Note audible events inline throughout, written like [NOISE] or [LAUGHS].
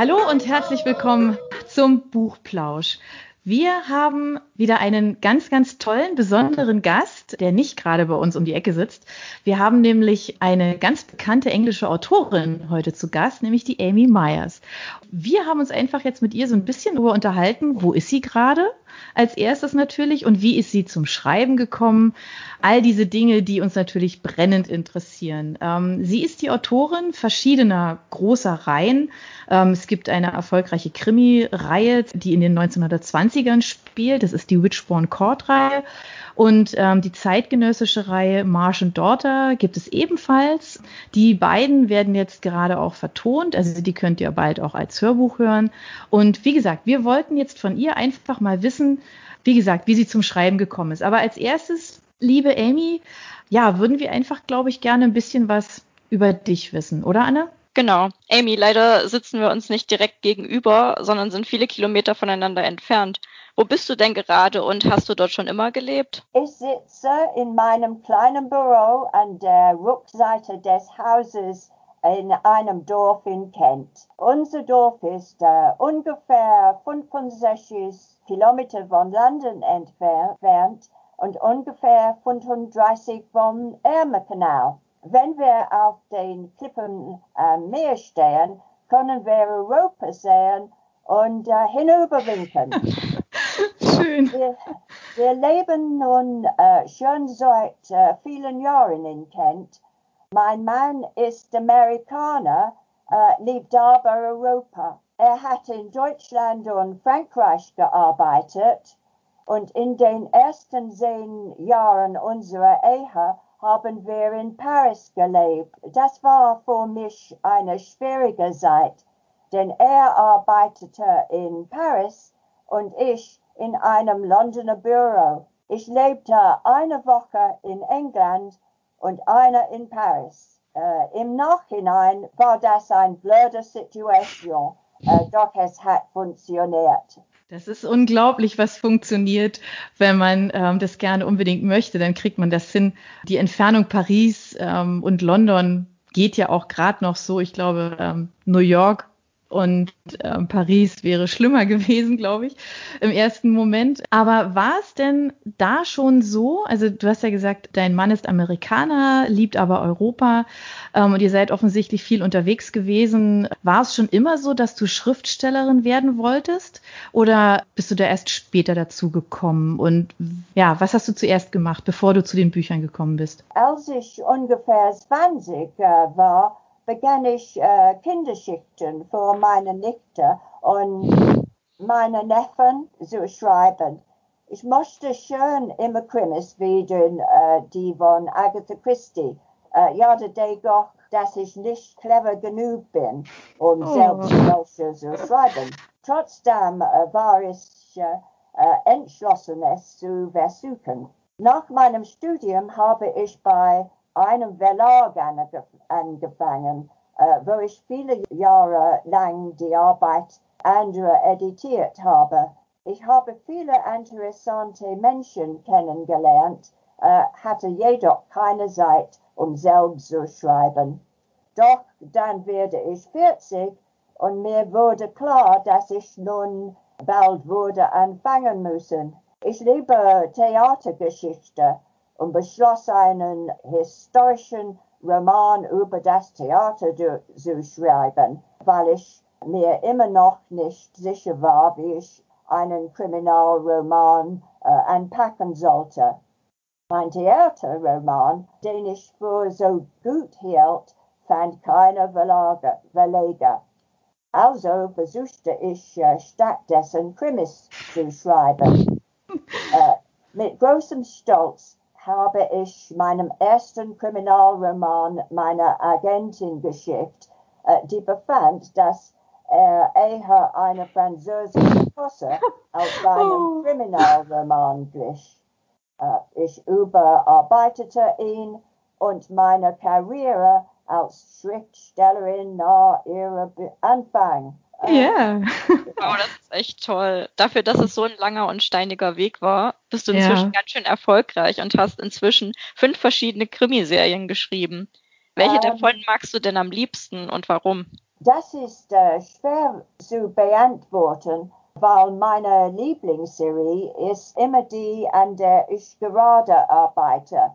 Hallo und herzlich willkommen zum Buchplausch. Wir haben wieder einen ganz, ganz tollen, besonderen Gast, der nicht gerade bei uns um die Ecke sitzt. Wir haben nämlich eine ganz bekannte englische Autorin heute zu Gast, nämlich die Amy Myers. Wir haben uns einfach jetzt mit ihr so ein bisschen darüber unterhalten, wo ist sie gerade? Als erstes natürlich und wie ist sie zum Schreiben gekommen? All diese Dinge, die uns natürlich brennend interessieren. Ähm, sie ist die Autorin verschiedener großer Reihen. Ähm, es gibt eine erfolgreiche Krimi-Reihe, die in den 1920ern spielt. Das ist die Witchborn Court-Reihe. Und ähm, die zeitgenössische Reihe Marsh and Daughter gibt es ebenfalls. Die beiden werden jetzt gerade auch vertont, also die könnt ihr bald auch als Hörbuch hören. Und wie gesagt, wir wollten jetzt von ihr einfach mal wissen, wie gesagt, wie sie zum Schreiben gekommen ist. Aber als erstes, liebe Amy, ja, würden wir einfach, glaube ich, gerne ein bisschen was über dich wissen, oder Anne? Genau. Amy, leider sitzen wir uns nicht direkt gegenüber, sondern sind viele Kilometer voneinander entfernt. Wo bist du denn gerade und hast du dort schon immer gelebt? Ich sitze in meinem kleinen Büro an der Rückseite des Hauses in einem Dorf in Kent. Unser Dorf ist äh, ungefähr 65 Kilometer von London entfernt und ungefähr 35 vom Ärmelkanal. Wenn wir auf den Klippen am äh, Meer stehen, können wir Europa sehen und äh, hinüberwinken. [LAUGHS] Schön. Wir, wir leben nun äh, schon seit äh, vielen Jahren in Kent. Mein Mann ist Amerikaner, äh, liebt aber Europa. Er hat in Deutschland und Frankreich gearbeitet und in den ersten zehn Jahren unserer Ehe haben wir in Paris gelebt. Das war für mich eine schwierige Zeit, denn er arbeitete in Paris und ich in einem Londoner Büro. Ich lebte eine Woche in England und eine in Paris. Äh, Im Nachhinein war das eine blöde Situation, äh, doch es hat funktioniert. Das ist unglaublich, was funktioniert, wenn man ähm, das gerne unbedingt möchte. Dann kriegt man das hin. Die Entfernung Paris ähm, und London geht ja auch gerade noch so. Ich glaube, ähm, New York und äh, Paris wäre schlimmer [LAUGHS] gewesen, glaube ich, im ersten Moment. Aber war es denn da schon so? Also du hast ja gesagt, dein Mann ist Amerikaner, liebt aber Europa ähm, und ihr seid offensichtlich viel unterwegs gewesen. War es schon immer so, dass du Schriftstellerin werden wolltest? Oder bist du da erst später dazu gekommen? Und ja, was hast du zuerst gemacht, bevor du zu den Büchern gekommen bist? Als ich ungefähr 20 äh, war, begann ich äh, Kinderschichten für meine Nichte und meine Neffen zu schreiben. Ich mochte schon immer Krimis wie den, äh, die von Agatha Christie. Äh, ja, der doch, dass ich nicht clever genug bin, um oh. selbst welche zu schreiben. Trotzdem äh, war ich äh, äh, entschlossen, es zu versuchen. Nach meinem Studium habe ich bei einem Verlag angefangen, äh, wo ich viele Jahre lang die Arbeit anderer editiert habe. Ich habe viele interessante Menschen kennengelernt, äh, hatte jedoch keine Zeit, um selbst zu schreiben. Doch dann werde ich 40 und mir wurde klar, dass ich nun bald würde anfangen müssen. Ich liebe Theatergeschichte und beschloss einen historischen Roman über das Theater zu schreiben, weil ich mir immer noch nicht sicher war, wie ich einen Kriminalroman äh, anpacken sollte. Mein Theaterroman, den ich für so gut hielt, fand keine Verleger. Also versuchte ich äh, stattdessen Krimis zu schreiben. [LAUGHS] äh, mit großem Stolz habe ich meinem ersten Kriminalroman meiner Agentin geschickt, äh, die befand, dass er eher eine französische Posse [LAUGHS] als einem oh. Kriminalroman glich. Äh, ich überarbeitete ihn und meine Karriere als Schriftstellerin nach ihrem Anfang ja. Yeah. wow, das ist echt toll. Dafür, dass es so ein langer und steiniger Weg war, bist du inzwischen ja. ganz schön erfolgreich und hast inzwischen fünf verschiedene Krimiserien geschrieben. Welche ähm, davon magst du denn am liebsten und warum? Das ist äh, schwer zu beantworten, weil meine Lieblingsserie ist immer die, an der ich gerade arbeite,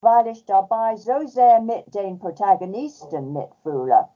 weil ich dabei so sehr mit den Protagonisten mitfühle.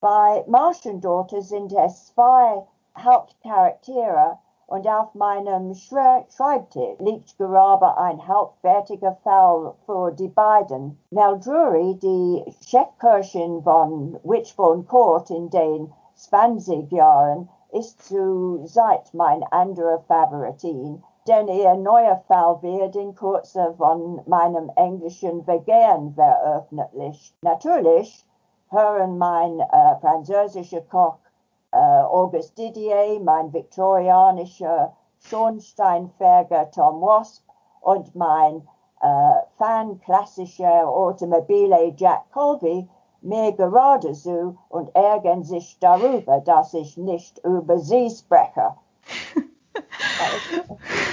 Bei Marschendorte sind es zwei Hauptcharaktere und auf meinem Schreibtisch liegt gerade ein halbfertiger Fall für die beiden. Nell Drury, die Chefköchin von Witchbourne Court in den 20 Jahren, ist zurzeit mein anderer Favoritin, denn ihr neuer Fall wird in Kürze von meinem englischen Vegan veröffentlicht. Natürlich hören mein äh, französischer Koch äh, August Didier, mein viktorianischer Schornsteinfeger Tom Wasp und mein äh, Fan klassischer Automobile Jack Colby mir gerade so und ärgern sich darüber, dass ich nicht über sie spreche. [LAUGHS]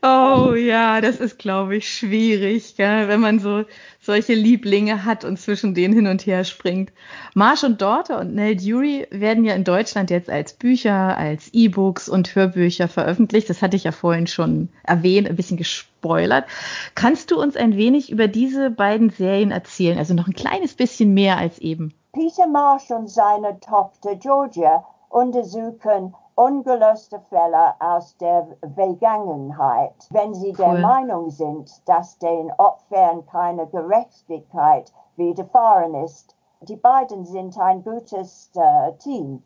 Oh ja, das ist, glaube ich, schwierig, gell? wenn man so solche Lieblinge hat und zwischen denen hin und her springt. Marsh und Daughter und Nell Dury werden ja in Deutschland jetzt als Bücher, als E-Books und Hörbücher veröffentlicht. Das hatte ich ja vorhin schon erwähnt, ein bisschen gespoilert. Kannst du uns ein wenig über diese beiden Serien erzählen? Also noch ein kleines bisschen mehr als eben. Peter Marsh und seine Tochter Georgia untersuchen ungelöste Fälle aus der Vergangenheit, wenn sie cool. der Meinung sind, dass den Opfern keine Gerechtigkeit widerfahren ist. Die beiden sind ein gutes äh, Team.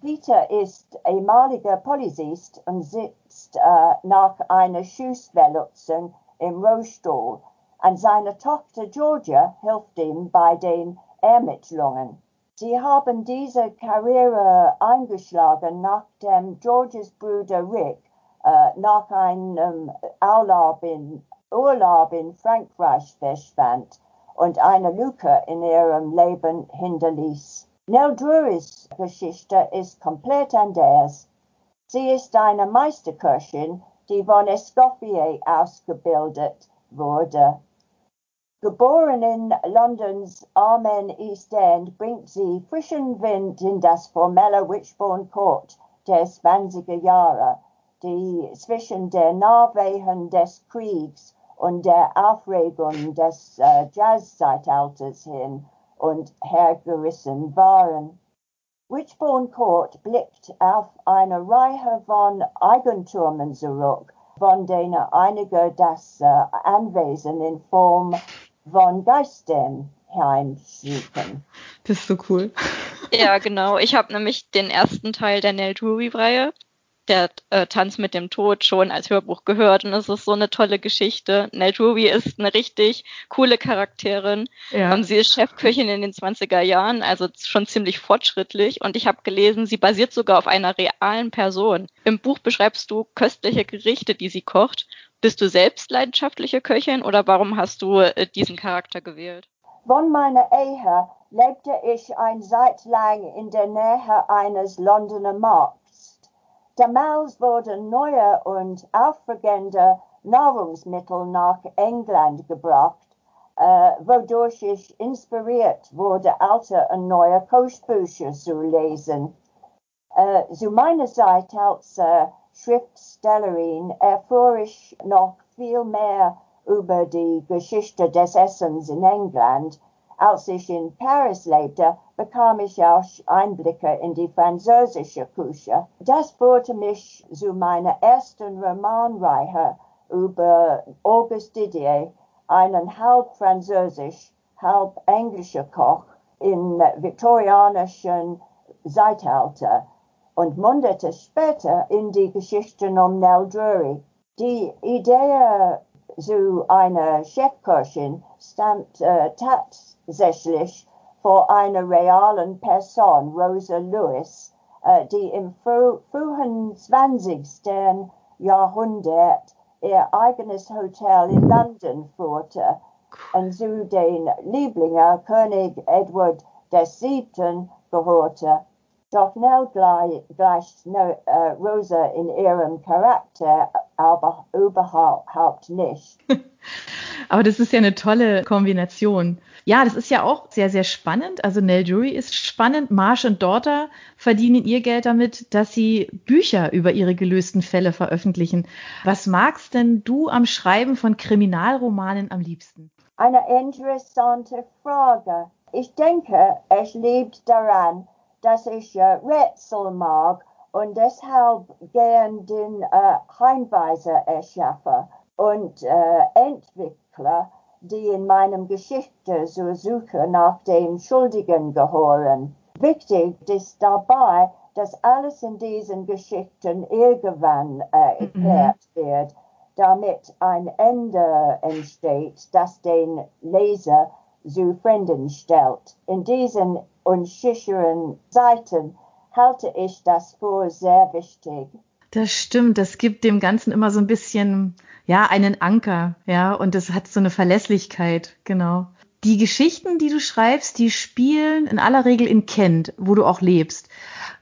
Peter ist ehemaliger Polizist und sitzt äh, nach einer Schussverletzung im Rollstuhl. Und seine Tochter Georgia hilft ihm bei den Ermittlungen. Sie haben diese Karriere eingeschlagen, nachdem Georges Bruder Rick äh, nach einem Urlaub in, Urlaub in Frankreich verschwand und eine Lücke in ihrem Leben hinterließ. Nell Drurys Geschichte ist komplett anders. Sie ist eine Meisterköchin, die von Escoffier ausgebildet wurde. Geboren in Londons armen East End, bringt sie frischen Wind in das formelle Witchbourne Court der 20er Jahre, die zwischen der Nachwehen des Kriegs und der Aufregung des äh, Jazzzeitalters hin und hergerissen waren. Witchbourne Court blickt auf eine Reihe von Eigentümern zurück, von denen einige das äh, Anwesen in Form von Geistern heimsuchen. Das ist so cool. Ja, [LAUGHS] genau. Ich habe nämlich den ersten Teil der Nell Drury-Reihe, der äh, Tanz mit dem Tod, schon als Hörbuch gehört und es ist so eine tolle Geschichte. Nell Drury ist eine richtig coole Charakterin. Ja. Und sie ist Chefköchin in den 20er Jahren, also schon ziemlich fortschrittlich. Und ich habe gelesen, sie basiert sogar auf einer realen Person. Im Buch beschreibst du köstliche Gerichte, die sie kocht bist du selbst leidenschaftliche Köchin oder warum hast du äh, diesen Charakter gewählt? Von meiner Ehe lebte ich ein Zeit lang in der Nähe eines Londoner Markts. Damals wurden neue und aufregende Nahrungsmittel nach England gebracht, äh, wodurch ich inspiriert wurde, alte und neue Kochbücher zu lesen. Äh, zu meiner Zeit als äh, Schriftstellerin erfuhr ich noch viel mehr über die Geschichte des Essens in England. Als ich in Paris lebte, bekam ich auch Einblicke in die französische Küche. Das führte mich zu meiner ersten Romanreihe über Auguste Didier, einen halb französisch, halb englischer Koch im viktorianischen Zeitalter und mundete später in die Geschichten um Nell Drury. Die Idee zu einer Chefköchin stammt äh, tatsächlich vor einer realen Person, Rosa Lewis, äh, die im frü frühen 20. Jahrhundert ihr eigenes Hotel in London führte und zu den Lieblingen König Edward VII. gehörte. Doch Nell gleich, gleicht Rosa in ihrem Charakter aber überhaupt nicht. [LAUGHS] aber das ist ja eine tolle Kombination. Ja, das ist ja auch sehr, sehr spannend. Also Nell Jury ist spannend. Marsh und Daughter verdienen ihr Geld damit, dass sie Bücher über ihre gelösten Fälle veröffentlichen. Was magst denn du am Schreiben von Kriminalromanen am liebsten? Eine interessante Frage. Ich denke, es liegt daran, dass ich äh, Rätsel mag und deshalb gern den äh, Hinweise erschaffe und äh, entwickle, die in meinem Geschichte zur Suche nach den Schuldigen gehören. Wichtig ist dabei, dass alles in diesen Geschichten irgendwann äh, erklärt mhm. wird, damit ein Ende entsteht, das den Leser zufriedenstellt. In diesen unsicheren Zeiten halte ich das für sehr wichtig. Das stimmt, das gibt dem Ganzen immer so ein bisschen, ja, einen Anker, ja, und es hat so eine Verlässlichkeit, genau. Die Geschichten, die du schreibst, die spielen in aller Regel in Kent, wo du auch lebst.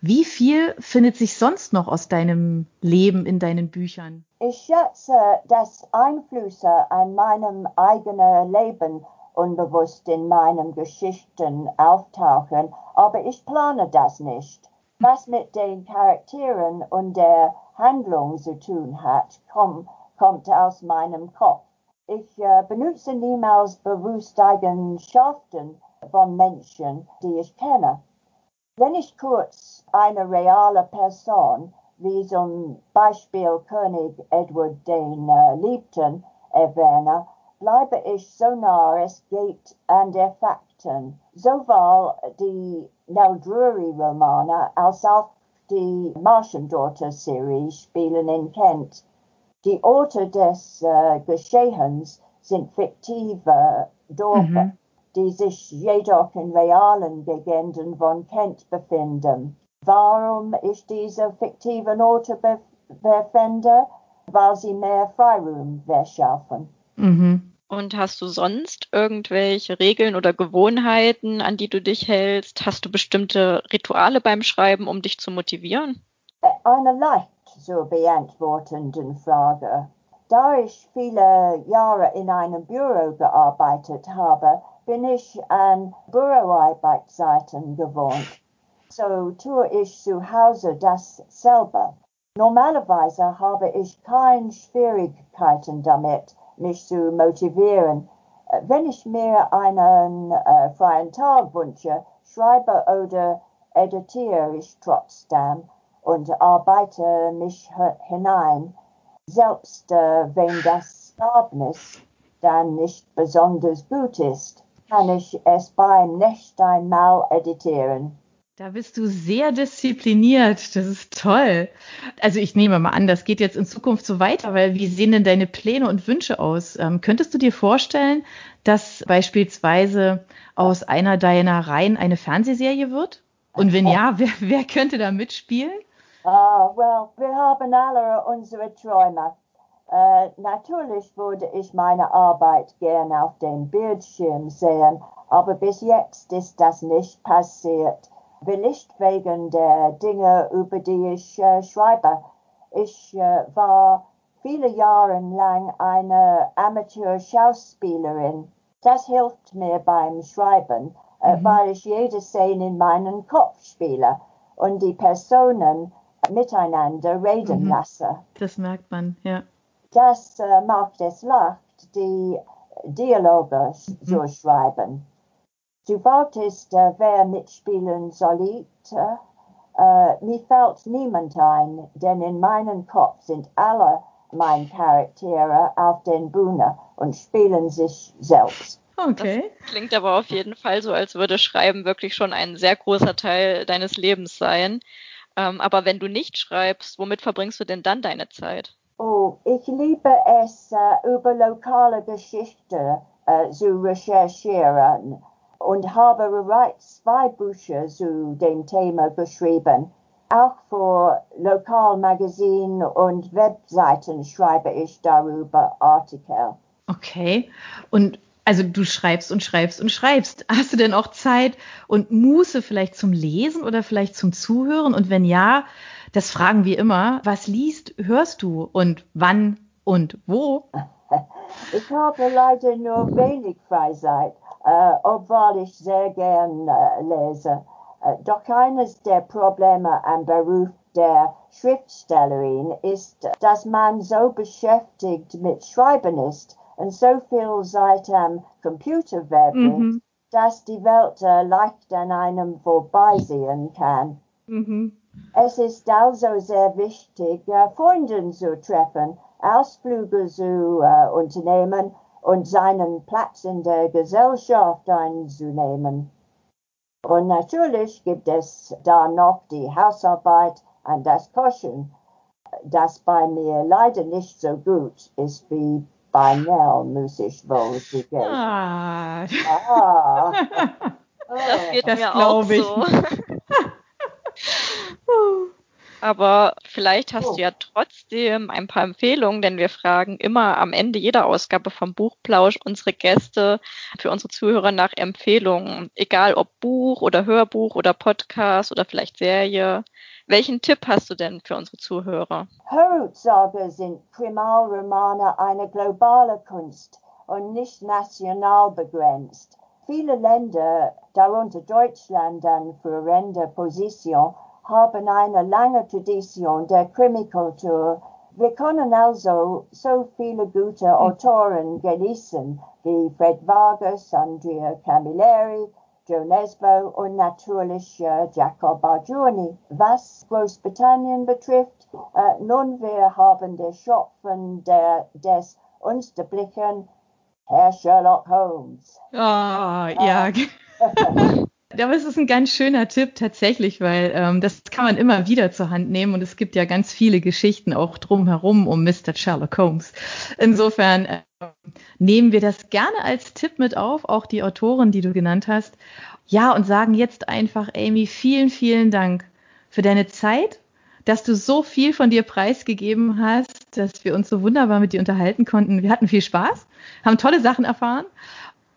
Wie viel findet sich sonst noch aus deinem Leben in deinen Büchern? Ich schätze, dass Einflüsse an meinem eigenen Leben unbewusst in meinen Geschichten auftauchen, aber ich plane das nicht. Was mit den Charakteren und der Handlung zu tun hat, komm, kommt aus meinem Kopf. Ich äh, benutze niemals bewusst Eigenschaften von Menschen, die ich kenne. Wenn ich kurz eine reale Person, wie zum Beispiel König Edward den äh, Liebten, erwähne, bleibe ich so nah es geht an der Fakten. Sowohl die Nell Drury-Romane als auch die Marschendorter-Serie spielen in Kent. Die Orte des äh, Geschehens sind fiktive Dörfer, mhm. die sich jedoch in realen Gegenden von Kent befinden. Warum ich diese fiktiven Orte befinde? Weil sie mehr Freiraum verschaffen. Mhm. Und hast du sonst irgendwelche Regeln oder Gewohnheiten, an die du dich hältst? Hast du bestimmte Rituale beim Schreiben, um dich zu motivieren? Eine leicht zu beantwortenden Frage. Da ich viele Jahre in einem Büro gearbeitet habe, bin ich an Büroarbeitszeiten gewohnt. So tue ich zu Hause dasselbe. Normalerweise habe ich keine Schwierigkeiten damit, mich zu motivieren. Äh, wenn ich mir einen äh, freien Tag wünsche, schreibe oder editiere ich trotzdem und arbeite mich hinein, selbst äh, wenn das Ergebnis dann nicht besonders gut ist, kann ich es beim nächsten Mal editieren. Da bist du sehr diszipliniert. Das ist toll. Also ich nehme mal an, das geht jetzt in Zukunft so weiter, weil wie sehen denn deine Pläne und Wünsche aus? Ähm, könntest du dir vorstellen, dass beispielsweise aus einer deiner Reihen eine Fernsehserie wird? Und wenn ja, [LAUGHS] wer, wer könnte da mitspielen? Uh, well, wir haben alle unsere Träume. Uh, natürlich würde ich meine Arbeit gerne auf dem Bildschirm sehen, aber bis jetzt ist das nicht passiert will nicht wegen der Dinge, über die ich äh, schreibe. Ich äh, war viele Jahre lang eine Amateur-Schauspielerin. Das hilft mir beim Schreiben, äh, mhm. weil ich jede Szene in meinen Kopf spiele und die Personen miteinander reden mhm. lasse. Das merkt man, ja. Das äh, macht es leicht, die Dialoge mhm. zu schreiben. Du wolltest, äh, wer mitspielen sollte. Äh, mir fällt niemand ein, denn in meinem Kopf sind alle meine Charaktere auf den Bühne und spielen sich selbst. Okay. Das klingt aber auf jeden Fall so, als würde Schreiben wirklich schon ein sehr großer Teil deines Lebens sein. Ähm, aber wenn du nicht schreibst, womit verbringst du denn dann deine Zeit? Oh, ich liebe es, äh, über lokale Geschichte äh, zu recherchieren und habe bereits zwei Bücher zu dem Thema geschrieben. Auch für Lokalmagazin und Webseiten schreibe ich darüber Artikel. Okay. Und also du schreibst und schreibst und schreibst. Hast du denn auch Zeit und Muße vielleicht zum Lesen oder vielleicht zum Zuhören? Und wenn ja, das fragen wir immer. Was liest, hörst du und wann und wo? [LAUGHS] Ich habe leider nur wenig Freizeit, äh, obwohl ich sehr gern äh, lese. Äh, doch eines der Probleme am Beruf der Schriftstellerin ist, dass man so beschäftigt mit Schreiben ist und so viel Zeit am Computer verbringt, mhm. dass die Welt äh, leicht an einem vorbeisehen kann. Mhm. Es ist also sehr wichtig, äh, Freunde zu treffen, Ausflüge zu äh, unternehmen und seinen Platz in der Gesellschaft einzunehmen. Und natürlich gibt es da noch die Hausarbeit und das Kochen, das bei mir leider nicht so gut ist wie bei Nell, muss ich wohl zugeben. Ah. ah. [LAUGHS] Das geht das mir auch so. Aber vielleicht hast oh. du ja trotzdem ein paar Empfehlungen, denn wir fragen immer am Ende jeder Ausgabe vom Buchplausch unsere Gäste für unsere Zuhörer nach Empfehlungen. Egal ob Buch oder Hörbuch oder Podcast oder vielleicht Serie. Welchen Tipp hast du denn für unsere Zuhörer? Heutzutage sind Kriminalromane eine globale Kunst und nicht national begrenzt. Viele Länder, darunter Deutschland an führender Position, haben eine lange Tradition der Krimikultur. Wir können also so viele gute hm. Autoren genießen wie Fred Vargas, Andrea Camilleri, Joe Nesbo und natürlich äh, Jacob Arjuni. Was Großbritannien betrifft, äh, nun wir haben den Schöpfen der, des unsterblichen Herr Sherlock Holmes. Ah, oh, ja. [LAUGHS] [LAUGHS] Aber es ist ein ganz schöner Tipp tatsächlich, weil ähm, das kann man immer wieder zur Hand nehmen und es gibt ja ganz viele Geschichten auch drumherum um Mr. Sherlock Holmes. Insofern äh, nehmen wir das gerne als Tipp mit auf, auch die Autoren, die du genannt hast. Ja, und sagen jetzt einfach, Amy, vielen, vielen Dank für deine Zeit, dass du so viel von dir preisgegeben hast, dass wir uns so wunderbar mit dir unterhalten konnten. Wir hatten viel Spaß, haben tolle Sachen erfahren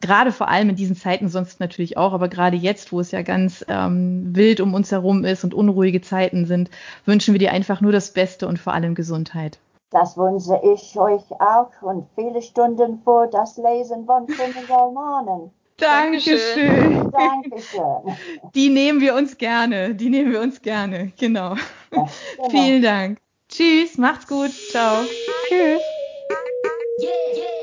gerade vor allem in diesen Zeiten sonst natürlich auch, aber gerade jetzt, wo es ja ganz ähm, wild um uns herum ist und unruhige Zeiten sind, wünschen wir dir einfach nur das Beste und vor allem Gesundheit. Das wünsche ich euch auch und viele Stunden vor das Lesen von Romanen. Dankeschön. Dankeschön. Die nehmen wir uns gerne. Die nehmen wir uns gerne. Genau. [LAUGHS] Genau. Vielen Dank. Tschüss, macht's gut. Ciao. Tschüss. Yeah, yeah.